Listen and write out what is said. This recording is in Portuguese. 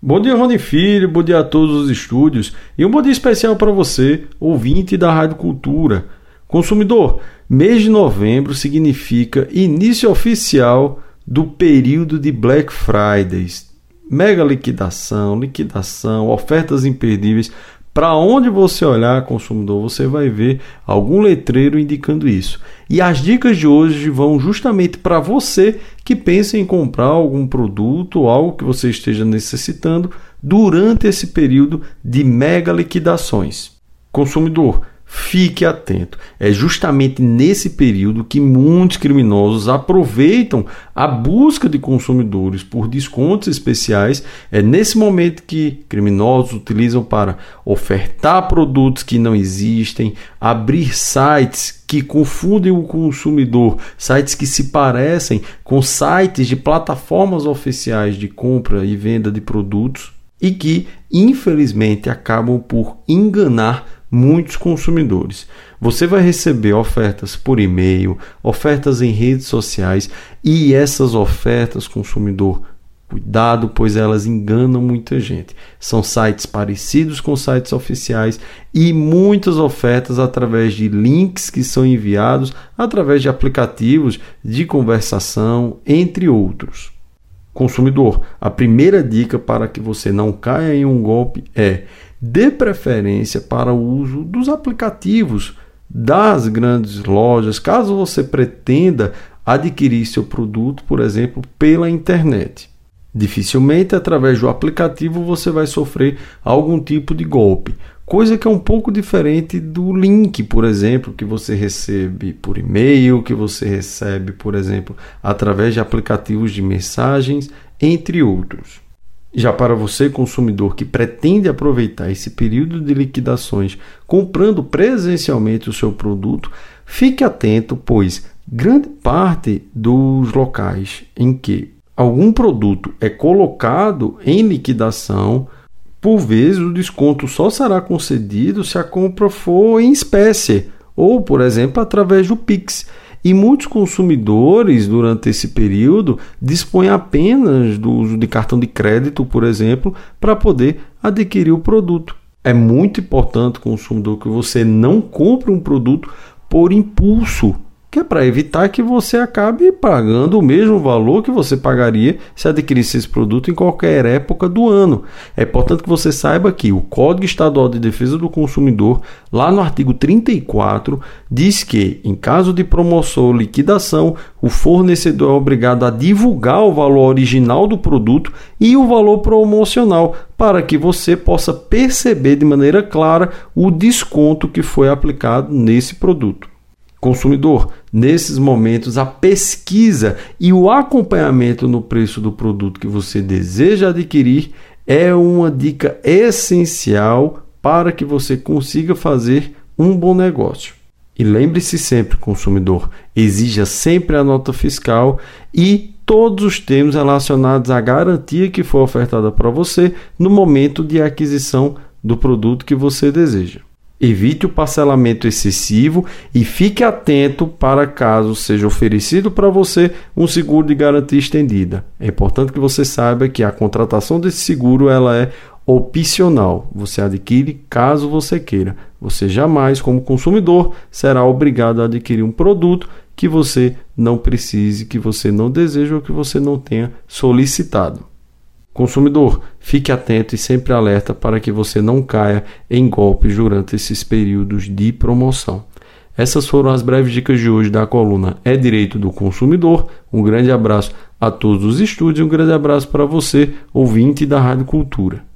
Bom dia, Rony Filho, bom dia a todos os estúdios e um bom dia especial para você, ouvinte da Rádio Cultura. Consumidor, mês de novembro significa início oficial do período de Black Fridays. Mega liquidação, liquidação, ofertas imperdíveis. Para onde você olhar, consumidor, você vai ver algum letreiro indicando isso. E as dicas de hoje vão justamente para você que pensa em comprar algum produto ou algo que você esteja necessitando durante esse período de mega liquidações. Consumidor, Fique atento. É justamente nesse período que muitos criminosos aproveitam a busca de consumidores por descontos especiais. É nesse momento que criminosos utilizam para ofertar produtos que não existem, abrir sites que confundem o consumidor, sites que se parecem com sites de plataformas oficiais de compra e venda de produtos e que, infelizmente, acabam por enganar muitos consumidores. Você vai receber ofertas por e-mail, ofertas em redes sociais e essas ofertas, consumidor, cuidado, pois elas enganam muita gente. São sites parecidos com sites oficiais e muitas ofertas através de links que são enviados através de aplicativos de conversação, entre outros. Consumidor, a primeira dica para que você não caia em um golpe é dê preferência para o uso dos aplicativos das grandes lojas, caso você pretenda adquirir seu produto, por exemplo, pela internet. Dificilmente através do aplicativo você vai sofrer algum tipo de golpe, coisa que é um pouco diferente do link, por exemplo, que você recebe por e-mail, que você recebe, por exemplo, através de aplicativos de mensagens, entre outros. Já para você, consumidor que pretende aproveitar esse período de liquidações comprando presencialmente o seu produto, fique atento, pois grande parte dos locais em que algum produto é colocado em liquidação, por vezes o desconto só será concedido se a compra for em espécie ou, por exemplo, através do Pix. E muitos consumidores, durante esse período, dispõem apenas do uso de cartão de crédito, por exemplo, para poder adquirir o produto. É muito importante, consumidor, que você não compre um produto por impulso que é para evitar que você acabe pagando o mesmo valor que você pagaria se adquirisse esse produto em qualquer época do ano. É importante que você saiba que o Código Estadual de Defesa do Consumidor, lá no artigo 34, diz que, em caso de promoção ou liquidação, o fornecedor é obrigado a divulgar o valor original do produto e o valor promocional para que você possa perceber de maneira clara o desconto que foi aplicado nesse produto. Consumidor, nesses momentos, a pesquisa e o acompanhamento no preço do produto que você deseja adquirir é uma dica essencial para que você consiga fazer um bom negócio. E lembre-se sempre, consumidor, exija sempre a nota fiscal e todos os termos relacionados à garantia que foi ofertada para você no momento de aquisição do produto que você deseja. Evite o parcelamento excessivo e fique atento para caso seja oferecido para você um seguro de garantia estendida. É importante que você saiba que a contratação desse seguro ela é opcional. Você adquire caso você queira. Você jamais, como consumidor, será obrigado a adquirir um produto que você não precise, que você não deseja ou que você não tenha solicitado. Consumidor, fique atento e sempre alerta para que você não caia em golpes durante esses períodos de promoção. Essas foram as breves dicas de hoje da coluna É Direito do Consumidor. Um grande abraço a todos os estúdios e um grande abraço para você, ouvinte da Rádio Cultura.